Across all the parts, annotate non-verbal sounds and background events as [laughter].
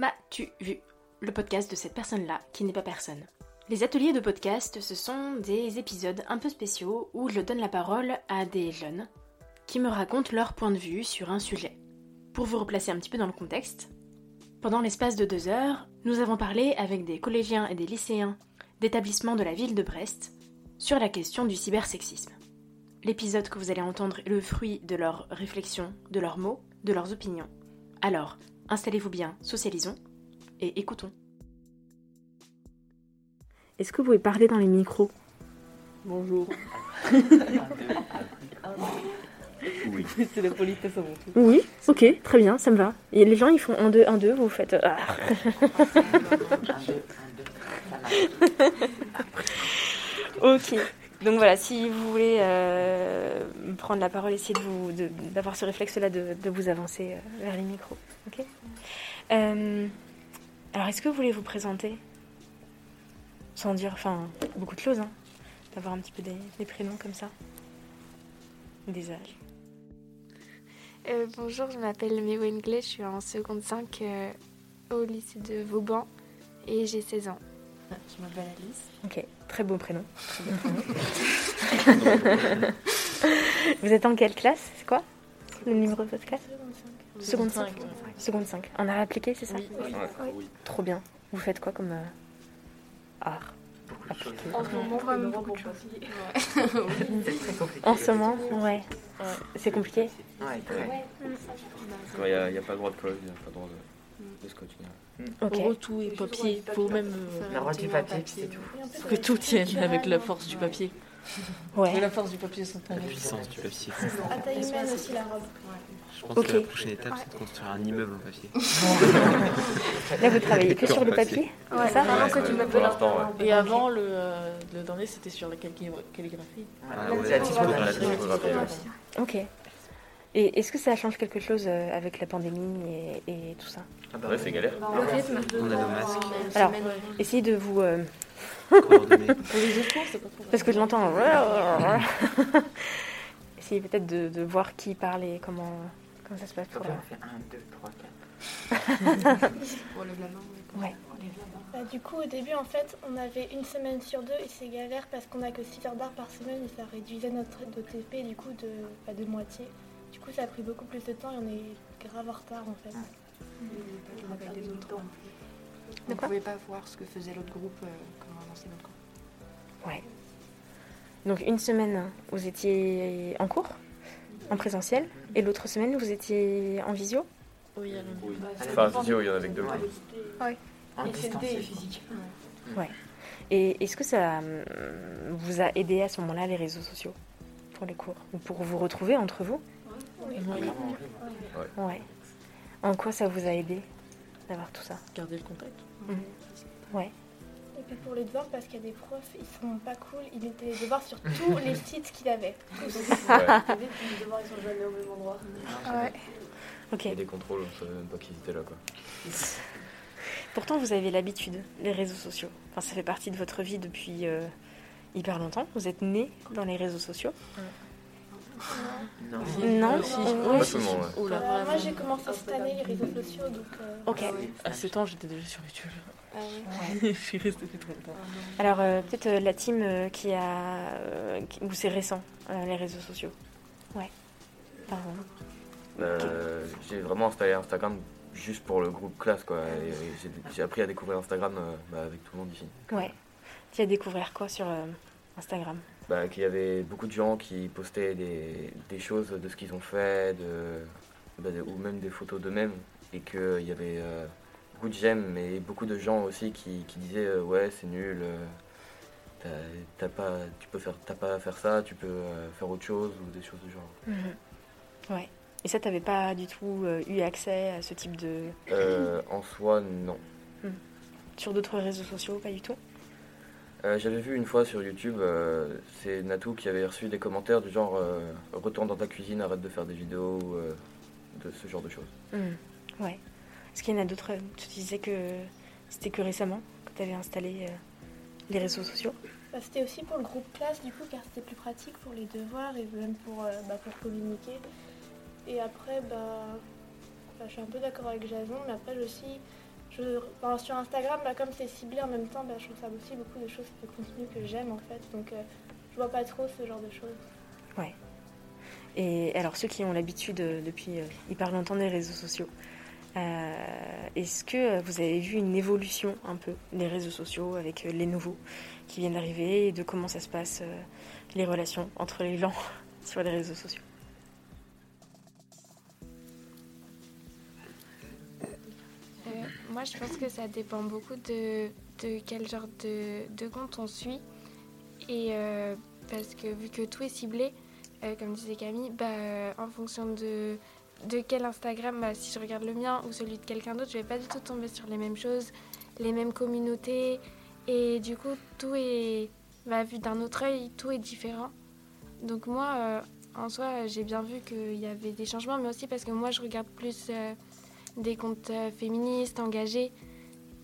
M'as-tu vu? Le podcast de cette personne-là qui n'est pas personne. Les ateliers de podcast, ce sont des épisodes un peu spéciaux où je donne la parole à des jeunes qui me racontent leur point de vue sur un sujet. Pour vous replacer un petit peu dans le contexte, pendant l'espace de deux heures, nous avons parlé avec des collégiens et des lycéens d'établissements de la ville de Brest sur la question du cybersexisme. L'épisode que vous allez entendre est le fruit de leurs réflexions, de leurs mots, de leurs opinions. Alors, installez-vous bien, socialisons et écoutons. Est-ce que vous pouvez parler dans les micros? Bonjour. [laughs] Oui. C'est la politesse avant tout. Oui, ok, très bien, ça me va. Et les gens, ils font 1, 2, 1, 2, vous faites... ah. [laughs] ok, donc voilà, si vous voulez euh, prendre la parole, essayez de vous, de- d'avoir ce réflexe-là de, de vous avancer euh, vers les micros. Ok? Euh, alors, est-ce que vous voulez vous présenter? Sans dire, enfin, beaucoup de choses, hein. D'avoir un petit peu des, des prénoms comme ça. Des âges. Euh, bonjour, je m'appelle Méo Englais, je suis en seconde 5 euh, au lycée de Vauban et j'ai 16 ans. Je m'appelle Alice. Ok, très beau prénom. Très beau prénom. [laughs] Vous êtes en quelle classe? C'est quoi? Le numéro de votre classe? Seconde 5. Seconde 5. En art appliqué, c'est ça? Oui. Trop bien. Vous faites quoi comme euh, art? Appliqué En ce moment, vraiment beaucoup de choses. [laughs] En ce moment Ouais. C'est compliqué? Ouais, très. Il n'y a, y a pas le droit de cause, il n'y a pas le droit de, de scotch. Ok. En gros, tout est papier. Faut même euh, du papier, c'est tout. faut que tout tienne avec la force du papier. Mais Ouais. la force du papier, c'est La puissance du papier. À taille humaine aussi la robe. Je pense que la prochaine étape, c'est de construire un immeuble en papier. Là, vous travaillez que sur le papier Ouais, C'est ça que tu ouais. Et avant, le, euh, le dernier, c'était sur la calli- calligraphie. Ah, ouais, la typographie. Ok. Et est-ce que ça change quelque chose euh, avec la pandémie et, et tout ça Ah bah Ouais, c'est galère. Le rythme. On a nos masques, Alors, essayez de vous... euh, coordonnées. [laughs] Pour les discours, c'est pas trop Parce que je l'entends. [laughs] Essayez peut-être de, de voir qui parle et comment, comment ça se passe pour la... fait 1, 2, 3, 4. Ouais. Bah, du coup, au début, en fait, on avait une semaine sur deux et c'est galère parce qu'on a que 6 heures d'art par semaine et ça réduisait notre TP du coup de, bah, de moitié. Du coup, ça a pris beaucoup plus de temps et on est grave en retard en fait. avec autres. De On ne pouvait pas voir ce que faisait l'autre groupe, euh, comment avançait notre groupe. Ouais. Donc une semaine, vous étiez en cours, en présentiel, et l'autre semaine, vous étiez en visio? Oui, alors, Enfin, visio, il y en avait que deux. En distance physique. Et est-ce que ça hum, vous a aidé à ce moment-là, les réseaux sociaux, pour les cours Ou pour vous retrouver entre vous? Oui, Ouais. En quoi ça vous a aidé d'avoir tout ça garder le contact. Ouais. Et puis pour les devoirs, parce qu'il y a des profs, ils sont pas cool, ils mettaient les devoirs sur tous les [laughs] sites qu'il avait. Ouais. Les devoirs, ils sont jamais au même endroit. Ouais. Ok. Il y a des contrôles, on savait même pas qu'ils étaient là, quoi. [laughs] Pourtant, vous avez l'habitude, les réseaux sociaux. Enfin, ça fait partie de votre vie depuis euh, hyper longtemps. Vous êtes né dans les réseaux sociaux. Non. Non Si. Oui. Pas tout le monde, ouais. Oh là, Euh, moi, j'ai commencé cette année les réseaux sociaux, donc euh, Ok. À 7 ans, j'étais déjà sur YouTube. Ah [laughs] Je suis restée depuis trop longtemps. Alors, euh, peut-être euh, la team euh, qui a. euh, qui- où c'est récent, euh, les réseaux sociaux? Ouais. Pardon. Euh, j'ai vraiment installé Instagram juste pour le groupe classe, quoi. Et, et j'ai- j'ai appris à découvrir Instagram euh, bah, avec tout le monde ici. Ouais. Tu as découvert quoi sur euh, Instagram? Bah, qu'il y avait beaucoup de gens qui postaient des, des choses de ce qu'ils ont fait, de, bah, ou même des photos d'eux-mêmes et qu'il y avait euh, beaucoup de j'aime mais beaucoup de gens aussi qui, qui disaient euh, ouais c'est nul, euh, t'as- pas, tu peux faire, t'as pas à faire ça, tu peux euh, faire autre chose ou des choses du genre. Mhm. Ouais. Et ça, t'avais pas du tout euh, eu accès à ce type de. Euh, en soi non. Sur d'autres réseaux sociaux, pas du tout? Euh, J'avais vu une fois sur YouTube, euh, c'est Natou qui avait reçu des commentaires du genre euh, retourne dans ta cuisine, arrête de faire des vidéos, euh, de ce genre de choses. Mhm. Ouais. Est-ce qu'il y en a d'autres Tu disais que c'était que récemment que tu avais installé euh, les réseaux sociaux Bah, c'était aussi pour le groupe classe du coup car c'était plus pratique pour les devoirs et même pour, euh, bah, pour communiquer. Et après bah, bah, je suis un peu d'accord avec Jason mais après je aussi sur Instagram bah, comme c'est ciblé en même temps bah, je ça aussi beaucoup de choses de contenu que j'aime en fait. Donc euh, je vois pas trop ce genre de choses. Et alors, ceux qui ont l'habitude euh, depuis euh, hyper longtemps des réseaux sociaux, euh, est-ce que euh, vous avez vu une évolution un peu des réseaux sociaux avec euh, les nouveaux qui viennent d'arriver et de comment ça se passe, euh, les relations entre les gens [laughs] sur les réseaux sociaux? Moi, je pense que ça dépend beaucoup de, de quel genre de, de compte on suit. Et euh, parce que vu que tout est ciblé, euh, comme disait Camille, bah, en fonction de, de quel Instagram, bah, si je regarde le mien ou celui de quelqu'un d'autre, je vais pas du tout tomber sur les mêmes choses, les mêmes communautés. Et du coup, tout est vu d'un autre œil, tout est différent. Donc moi, euh, en soi, j'ai bien vu qu'il y avait des changements, mais aussi parce que moi, je regarde plus des comptes euh, féministes, engagés.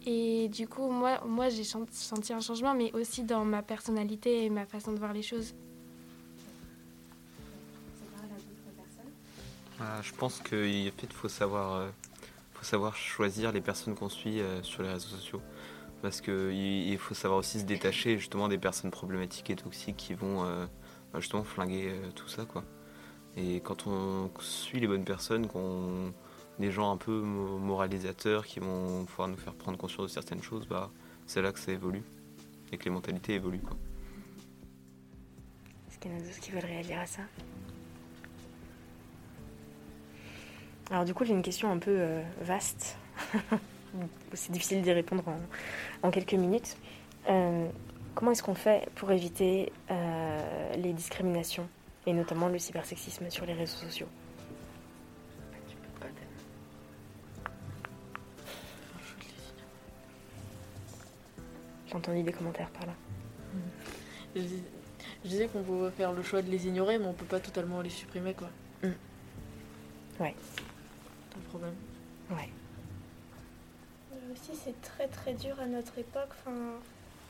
Et du coup, moi, moi j'ai senti un changement, mais aussi dans ma personnalité et ma façon de voir les choses. Ah, je pense qu'il faut savoir, euh, faut savoir choisir les personnes qu'on suit sur les réseaux sociaux. Parce qu'il il faut savoir aussi se détacher justement des personnes problématiques et toxiques qui vont bah, justement flinguer tout ça. quoi. Et quand on suit les bonnes personnes, qu'on des gens un peu mo- moralisateurs qui vont pouvoir nous faire prendre conscience de certaines choses, bah, c'est là que ça évolue et que les mentalités évoluent. Quoi. Est-ce qu'il y en a d'autres qui veulent réagir à ça? Alors du coup, j'ai une question un peu euh, vaste. [laughs] C'est difficile d'y répondre en, en quelques minutes. Euh, comment est-ce qu'on fait pour éviter euh, les discriminations et notamment le cybersexisme sur les réseaux sociaux? Entendu des commentaires par là. Je, dis- je disais qu'on pouvait faire le choix de les ignorer, mais on peut pas totalement les supprimer, quoi. Mm. Ouais. C'est le problème. Ouais. Euh, aussi, c'est très très dur à notre époque. Enfin,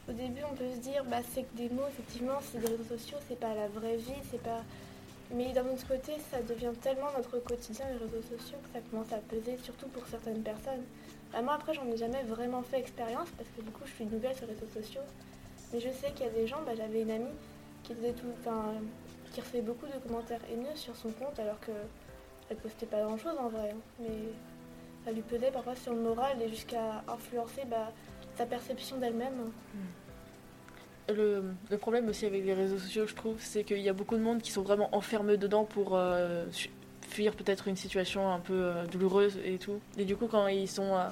au début, on peut se dire, bah, c'est que des mots, effectivement, c'est des réseaux sociaux, c'est pas la vraie vie, c'est pas. Mais d'un autre côté, ça devient tellement notre quotidien, les réseaux sociaux, que ça commence à peser, surtout pour certaines personnes. Bah, moi, après, j'en ai jamais vraiment fait expérience, parce que du coup, je suis nouvelle sur les réseaux sociaux. Mais je sais qu'il y a des gens, bah, j'avais une amie qui faisait tout, qui recevait beaucoup de commentaires haineux sur son compte, alors que elle postait pas grand chose en vrai. hein. Mais ça lui pesait parfois sur le moral et jusqu'à influencer bah, sa perception d'elle-même. Le, le problème aussi avec les réseaux sociaux, je trouve, c'est qu'il y a beaucoup de monde qui sont vraiment enfermés dedans pour euh, fuir peut-être une situation un peu euh, douloureuse et tout. Et du coup, quand ils sont euh,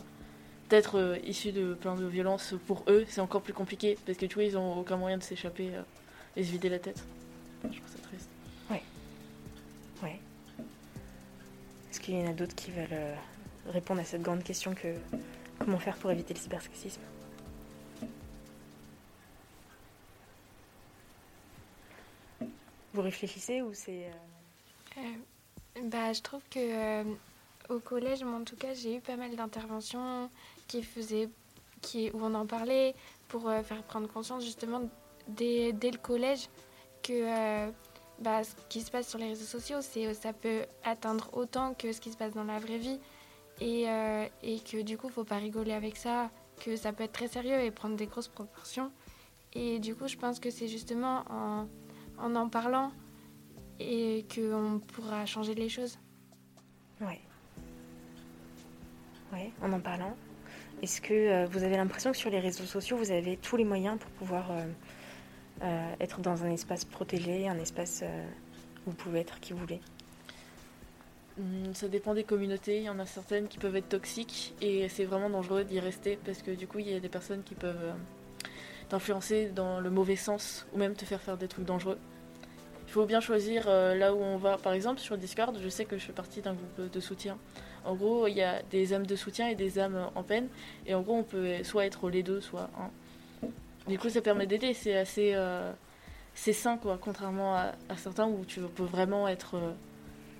peut-être euh, issus de plein de violences pour eux, c'est encore plus compliqué parce que tu vois, ils ont aucun moyen de s'échapper et se vider la tête. Je trouve ça triste. Ouais. Est-ce qu'il y en a d'autres qui veulent répondre à cette grande question que comment faire pour éviter le cybersexisme? Vous réfléchissez ou c'est... euh, Euh, bah, je trouve que euh, au collège, moi en tout cas, j'ai eu pas mal d'interventions qui faisaient, qui, où on en parlait pour euh, faire prendre conscience justement dès, dès le collège que euh, bah, ce qui se passe sur les réseaux sociaux, ça peut atteindre autant que ce qui se passe dans la vraie vie et, et que du coup, faut pas rigoler avec ça, que ça peut être très sérieux et prendre des grosses proportions. Et du coup, je pense que c'est justement en en, en parlant et qu'on pourra changer les choses. Ouais. Ouais, en en parlant. Est-ce que euh, vous avez l'impression que sur les réseaux sociaux, vous avez tous les moyens pour pouvoir euh, euh, être dans un espace protégé, un espace euh, où vous pouvez être qui vous voulez? Hmm, Ça dépend des communautés. Il y en a certaines qui peuvent être toxiques et c'est vraiment dangereux d'y rester parce que du coup, il y a des personnes qui peuvent t'influencer dans le mauvais sens ou même te faire faire des trucs dangereux. Faut bien choisir euh, là où on va. Par exemple, sur Discord, je sais que je fais partie d'un groupe de soutien. En gros, il y a des âmes de soutien et des âmes en peine. Et en gros, on peut soit être les deux, soit un. Du coup, ça permet d'aider. C'est assez. euh, c'est sain, quoi. Contrairement à, certains où tu peux vraiment être euh,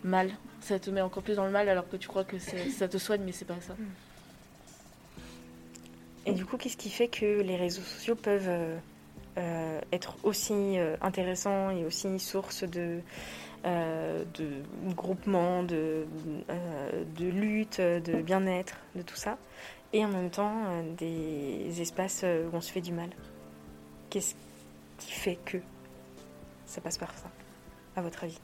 mal. Ça te met encore plus dans le mal alors que tu crois que ça te soigne, mais c'est pas ça. Et du coup, qu'est-ce qui fait que les réseaux sociaux peuvent euh, être aussi euh, intéressants et aussi source de, euh, de groupement, de, euh, de lutte, de bien-être, de tout ça, et en même temps des espaces où on se fait du mal. Qu'est-ce qui fait que ça passe par ça, à votre avis?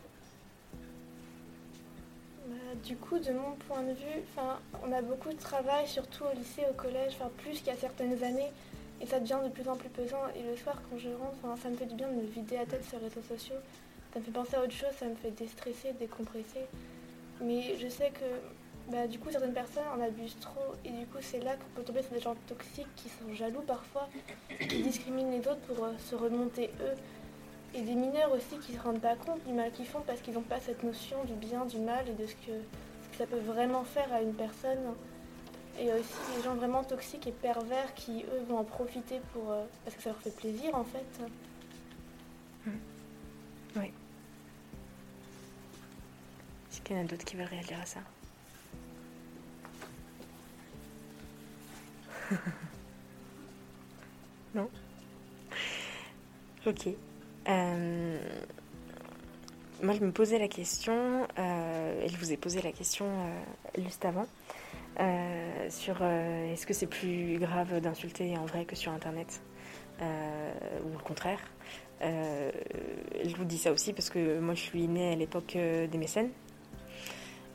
Bah, du coup, de mon point de vue, on a beaucoup de travail, surtout au lycée, au collège, plus qu'il y a certaines années, et ça devient de plus en plus pesant. Et le soir, quand je rentre, ça me fait du bien de me vider la tête sur les réseaux sociaux. Ça me fait penser à autre chose, ça me fait déstresser, décompresser. Mais je sais que, bah, du coup, certaines personnes en abusent trop, et du coup, c'est là qu'on peut tomber sur des gens toxiques qui sont jaloux parfois, qui discriminent les autres pour euh, se remonter eux. Et des mineurs aussi qui se rendent pas compte du mal qu'ils font parce qu'ils n'ont pas cette notion du bien, du mal et de ce que ça peut vraiment faire à une personne. Et il y a aussi des gens vraiment toxiques et pervers qui, eux, vont en profiter pour, euh, parce que ça leur fait plaisir en fait. Est-ce qu'il y en a d'autres qui veulent réagir à ça? [laughs] Non? Ok. Euh, Moi, je me posais la question, euh, et je vous ai posé la question juste avant, euh, sur euh, est-ce que c'est plus grave d'insulter en vrai que sur Internet? Euh, Ou le contraire Je vous dis ça aussi parce que moi, je suis née à l'époque des mécènes.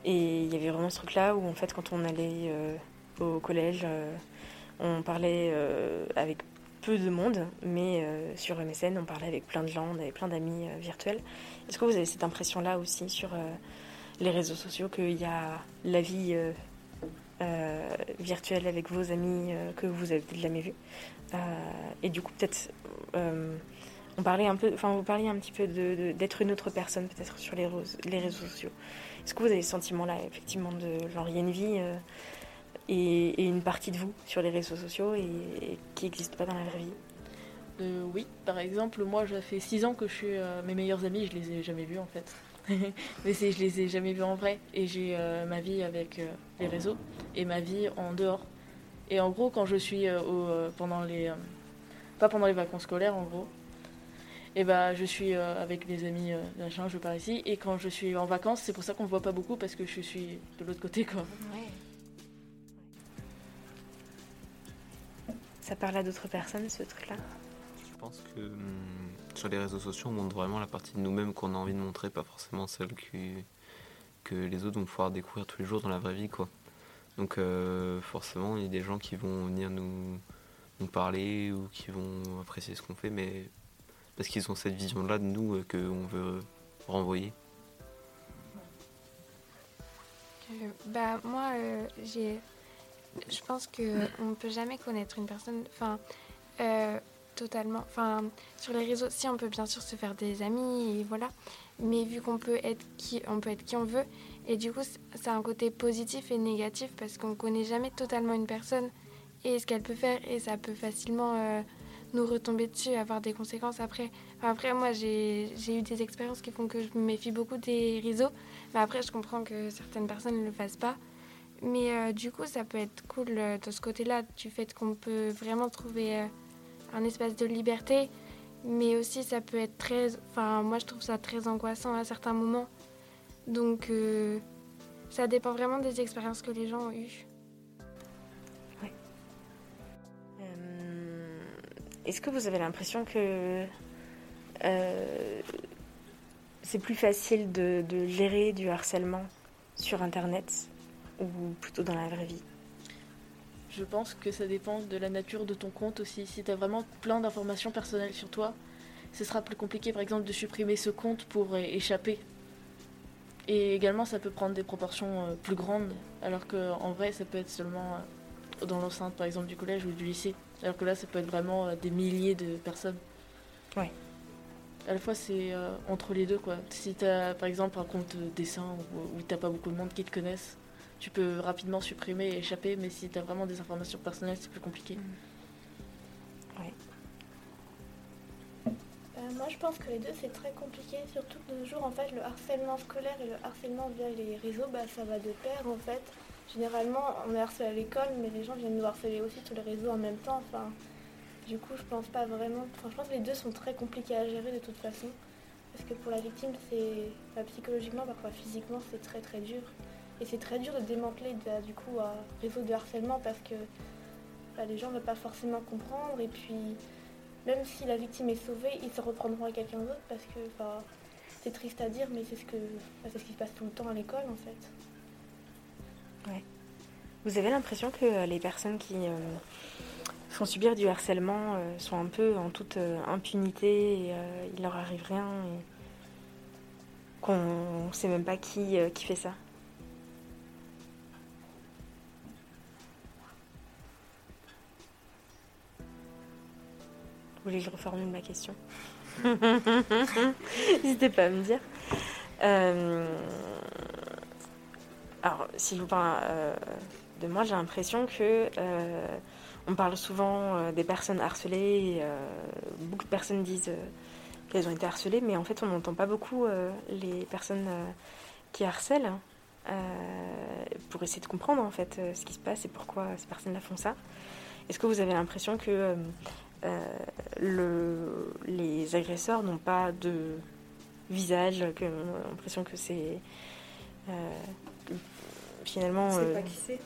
Et il y avait vraiment ce truc-là où, en fait, quand on allait au collège, on parlait avec peu de monde, mais sur MSN, on parlait avec plein de gens, on avait plein d'amis virtuels. Est-ce que vous avez cette impression-là aussi sur les réseaux sociaux, qu'il y a la vie euh, virtuelle avec vos amis euh, que vous avez jamais vus Euh, Et du coup, peut-être, euh, on parlait un peu, enfin, vous parliez un petit peu d'être une autre personne, peut-être sur les, les réseaux sociaux. Est-ce que vous avez ce sentiment-là, effectivement, de genre, il vie et, une partie de vous sur les réseaux sociaux et, qui n'existe pas dans la vraie vie? Oui, par exemple, moi, ça fait 6 ans que je suis mes meilleurs amis, je les ai jamais vus en fait. [laughs] Mais je les ai jamais vus en vrai. Et j'ai euh, ma vie avec euh, les réseaux et ma vie en dehors. Et en gros, quand je suis euh, au, pendant les. pas pendant les vacances scolaires, en gros. Et bah, je suis avec des amis euh, machin, je pars ici. Et quand je suis en vacances, c'est pour ça qu'on me voit pas beaucoup parce que je suis de l'autre côté, quoi. Ça parle à d'autres personnes, ce truc-là? Pense que hum, sur les réseaux sociaux, on montre vraiment la partie de nous-mêmes qu'on a envie de montrer, pas forcément celle que, que les autres vont pouvoir découvrir tous les jours dans la vraie vie. quoi. Donc euh, forcément, il y a des gens qui vont venir nous, nous parler ou qui vont apprécier ce qu'on fait, mais parce qu'ils ont cette vision-là de nous euh, qu'on veut renvoyer. Euh, bah moi j'ai je pense que on peut jamais connaître une personne totalement. Enfin sur les réseaux si on peut bien sûr se faire des amis et voilà. Mais vu qu'on peut être qui on peut être qui on veut. Et du coup ça a un côté positif et négatif parce qu'on connaît jamais totalement une personne et ce qu'elle peut faire. Et ça peut facilement euh, nous retomber dessus avoir des conséquences après. Après moi j'ai eu des expériences qui font que je me méfie beaucoup des réseaux. Mais après, je comprends que certaines personnes ne le fassent pas. Mais euh, du coup, ça peut être cool euh, de ce côté-là, du fait qu'on peut vraiment trouver un espace de liberté. Mais aussi, ça peut être très. Enfin, moi, je trouve ça très angoissant à certains moments. Donc, euh, ça dépend vraiment des expériences que les gens ont eues. Euh, Est-ce que vous avez l'impression que euh, c'est plus facile de gérer du harcèlement sur Internet ou plutôt dans la vraie vie? Je pense que ça dépend de la nature de ton compte aussi. Si tu as vraiment plein d'informations personnelles sur toi, ce sera plus compliqué par exemple de supprimer ce compte pour échapper Et également, ça peut prendre des proportions euh, plus grandes, alors qu'en vrai, ça peut être seulement euh, dans l'enceinte, par exemple, du collège ou du lycée. Alors que là, ça peut être vraiment euh, des milliers de personnes. Ouais. À la fois, c'est entre les deux, quoi. Si tu as, par exemple, un compte dessin où, où t'as pas beaucoup de monde qui te connaissent, tu peux rapidement supprimer et échapper, mais si tu as vraiment des informations personnelles, c'est plus compliqué. Euh, moi, je pense que les deux, c'est très compliqué. Surtout de nos jours, en fait, le harcèlement scolaire et le harcèlement via les réseaux, bah, ça va de pair, en fait. Généralement, on est harcelé à l'école, mais les gens viennent nous harceler aussi sur les réseaux en même temps. Enfin, du coup, je pense pas vraiment. Enfin, je pense que les deux sont très compliqués à gérer de toute façon. Parce que pour la victime, c'est bah, psychologiquement, parfois physiquement, c'est très très dur. Et c'est très dur de démanteler bah, du coup un réseau de harcèlement parce que bah, les gens ne veulent pas forcément comprendre. Et puis, même si la victime est sauvée, ils se reprendront à quelqu'un d'autre parce que c'est triste à dire, mais c'est ce, que, c'est ce qui se passe tout le temps à l'école en fait. Vous avez l'impression que euh, les personnes qui euh, font subir du harcèlement euh, sont un peu en toute impunité et il leur arrive rien et qu'on ne sait même pas qui, qui fait ça? Voulez que je reformule ma question [laughs] N'hésitez pas à me dire. Euh, alors, si je vous parle euh, de moi, j'ai l'impression que euh, on parle souvent des personnes harcelées. et, beaucoup de personnes disent qu'elles ont été harcelées, mais en fait, on n'entend pas beaucoup les personnes qui harcèlent euh, pour essayer de comprendre en fait ce qui se passe et pourquoi ces personnes-là font ça. Est-ce que vous avez l'impression que euh, le, les agresseurs n'ont pas de visage, que, on a l'impression que c'est euh, finalement. C'est euh, pas qui c'est.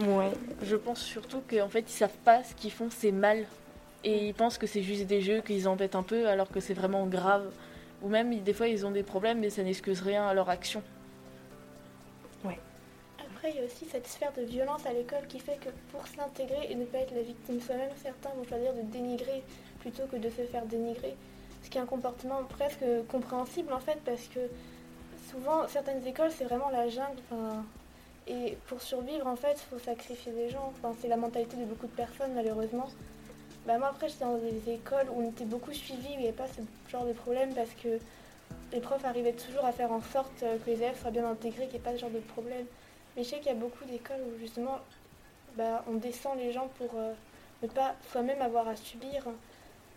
Ouais. Je pense surtout qu'en fait, ils savent pas ce qu'ils font, c'est mal. Et ils pensent que c'est juste des jeux, qu'ils embêtent un peu, alors que c'est vraiment grave. Ou même, des fois, ils ont des problèmes, mais ça n'excuse rien à leur action. Après, il y a aussi cette sphère de violence à l'école qui fait que pour s'intégrer et ne pas être la victime soi-même, certains vont choisir de dénigrer plutôt que de se faire dénigrer. Ce qui est un comportement presque compréhensible en fait, parce que souvent, certaines écoles, c'est vraiment la jungle. et pour survivre, en fait, il faut sacrifier des gens. C'est la mentalité de beaucoup de personnes, malheureusement. Bah, moi, après, j'étais dans des écoles où on était beaucoup suivis, où il n'y avait pas ce genre de problème, parce que les profs arrivaient toujours à faire en sorte que les élèves soient bien intégrés, qu'il n'y ait pas ce genre de problème. Mais je sais qu'il y a beaucoup d'écoles où justement bah, on descend les gens pour euh, ne pas soi-même avoir à subir,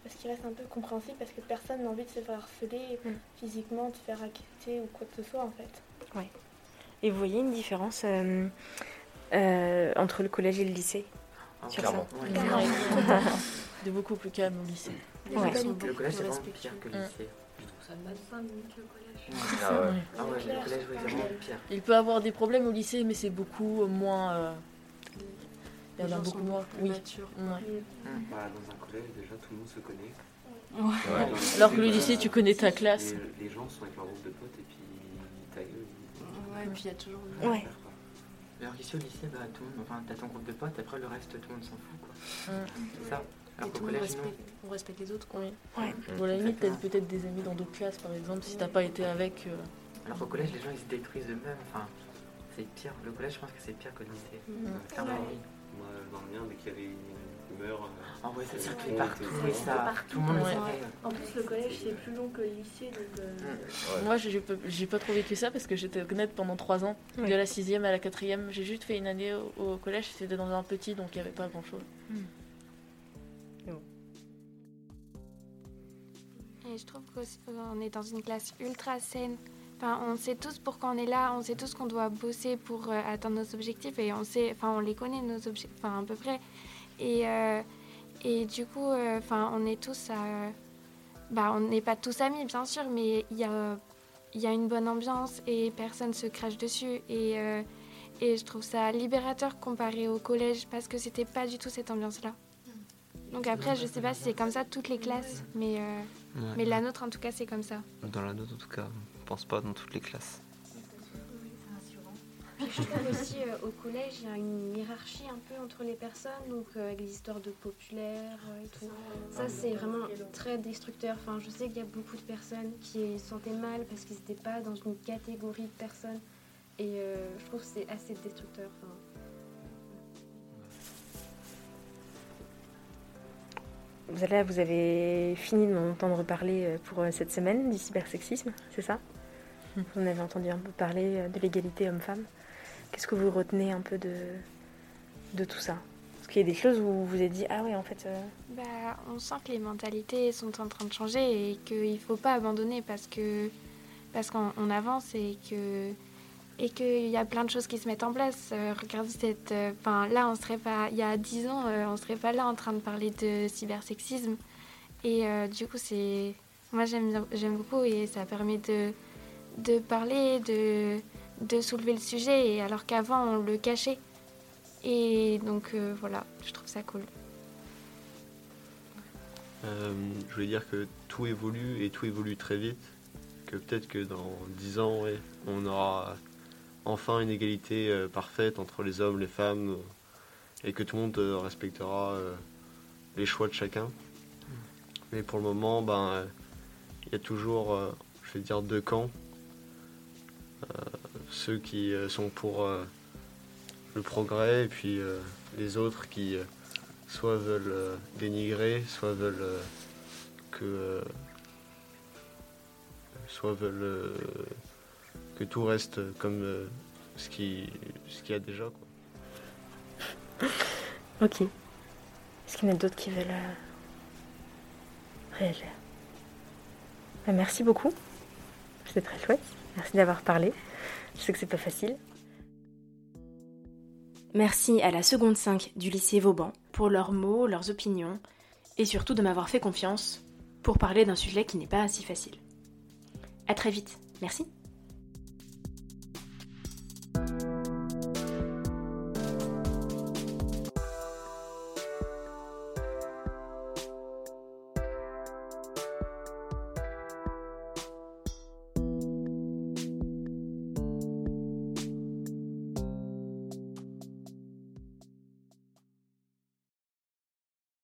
parce qu'il reste un peu compréhensible, parce que personne n'a envie de se faire harceler Mm. physiquement, de se faire acquitter ou quoi que ce soit en fait. Et vous voyez une différence euh, euh, entre le collège et le lycée? Ah, Sur clairement. Ouais. [laughs] de beaucoup plus calme au lycée. Ouais. Le beaucoup collège, c'est plus vraiment pire que le Mm. lycée. Je trouve ça le collège. Ah ouais, Ouais. ah ouais le collège, oui, c'est vraiment pire. Il peut avoir des problèmes au lycée, mais c'est beaucoup moins. euh, Il y en a beaucoup moins. Oui. Ouais. Bah, dans un collège, déjà, tout le monde se connaît. Ouais. [laughs] Alors que le lycée, tu connais ta classe. Les, les gens sont avec leur groupe de potes et puis ta gueule. Ouais, et puis il y a toujours. Ouais. Alors qu'ici au lycée, bah, tout le monde, enfin, t'as ton groupe de potes, après le reste, tout le monde s'en fout, quoi. Mm. C'est ça. Et Alors tout qu'au le monde collège, respecte, on respecte les autres. Quoi. Ouais. Bon, à la limite, t'as peut-être des amis dans d'autres classes, par exemple, si t'as pas été avec. euh, Alors qu'au collège, les gens, ils se détruisent eux-mêmes. Enfin, c'est pire. Le collège, je pense que c'est pire que le lycée. Mm. Euh, Ouais. mien, dès qu'il y avait une humeur. euh, En vrai, ça euh, circulait partout, euh, oui, ça. partout. Tout le monde le Ouais. savait. En plus, le collège c'est plus long que le lycée, donc. euh, Mm. Moi, j'ai pas, trop vécu ça parce que j'étais honnête pendant trois ans. Ouais. De la sixième à la quatrième, j'ai juste fait une année au, au collège. C'était dans un petit, donc il n'y avait pas grand chose. Et je trouve qu'on est dans une classe ultra saine. Enfin, on sait tous pourquoi on est là, on sait tous qu'on doit bosser pour euh, atteindre nos objectifs et on sait, enfin, on les connaît nos objectifs, enfin, à peu près. Et, euh, et du coup, euh, enfin, on est tous, à- bah, on n'est pas tous amis, bien sûr, mais il y a, il y a une bonne ambiance et personne se crache dessus. Et, euh, et je trouve ça libérateur comparé au collège parce que c'était pas du tout cette ambiance-là. Donc après, je sais pas si c'est comme ça toutes les classes, mais, euh, Ouais. mais la nôtre en tout cas c'est comme ça. Dans la nôtre, en tout cas, pense pas dans toutes les classes. Puis je trouve aussi euh, au collège, il y a une hiérarchie un peu entre les personnes, donc euh, avec les histoires de populaires euh, et tout. Ça, c'est vraiment très destructeur. Enfin, je sais qu'il y a beaucoup de personnes qui se sentaient mal parce qu'ils n'étaient pas dans une catégorie de personnes. Et euh, je trouve que c'est assez destructeur. Enfin, Vous allez, vous avez fini de m'entendre parler pour cette semaine du cybersexisme, c'est ça? Vous en avez entendu un peu parler euh, de l'égalité homme-femme. Qu'est-ce que vous retenez un peu de, de tout ça? Est-ce qu'il y a des choses où vous vous êtes dit Ah oui, en fait. euh, Bah, on sent que les mentalités sont en train de changer et qu'il ne faut pas abandonner parce que parce qu'on on avance et que et qu'il y a plein de choses qui se mettent en place. Euh, regardez cette, enfin là on serait pas, il y a 10 ans, euh, on serait pas là en train de parler de cybersexisme et du coup c'est, moi j'aime j'aime beaucoup et ça permet de de parler, de de soulever le sujet et alors qu'avant on le cachait et donc euh, voilà, je trouve ça cool. Euh, je voulais dire que tout évolue et tout évolue très vite. Que peut-être que dans 10 ans, ouais, on aura enfin une égalité euh, parfaite entre les hommes, les femmes, et que tout le monde euh, respectera euh, les choix de chacun. Mais pour le moment, ben, euh, il y a toujours, euh, je vais dire, deux camps. Euh, ceux qui euh, sont pour euh, le progrès et puis les autres qui soit veulent dénigrer, soit veulent que soit veulent que tout reste comme ce qui ce qu'il y a déjà quoi. [laughs] Ok. Est-ce qu'il y en a d'autres qui veulent réagir? Bah, Merci beaucoup. C'était très chouette. Merci d'avoir parlé. Je sais que c'est pas facile. Merci à la seconde 5 du lycée Vauban pour leurs mots, leurs opinions et surtout de m'avoir fait confiance pour parler d'un sujet qui n'est pas si facile. À très vite. Merci.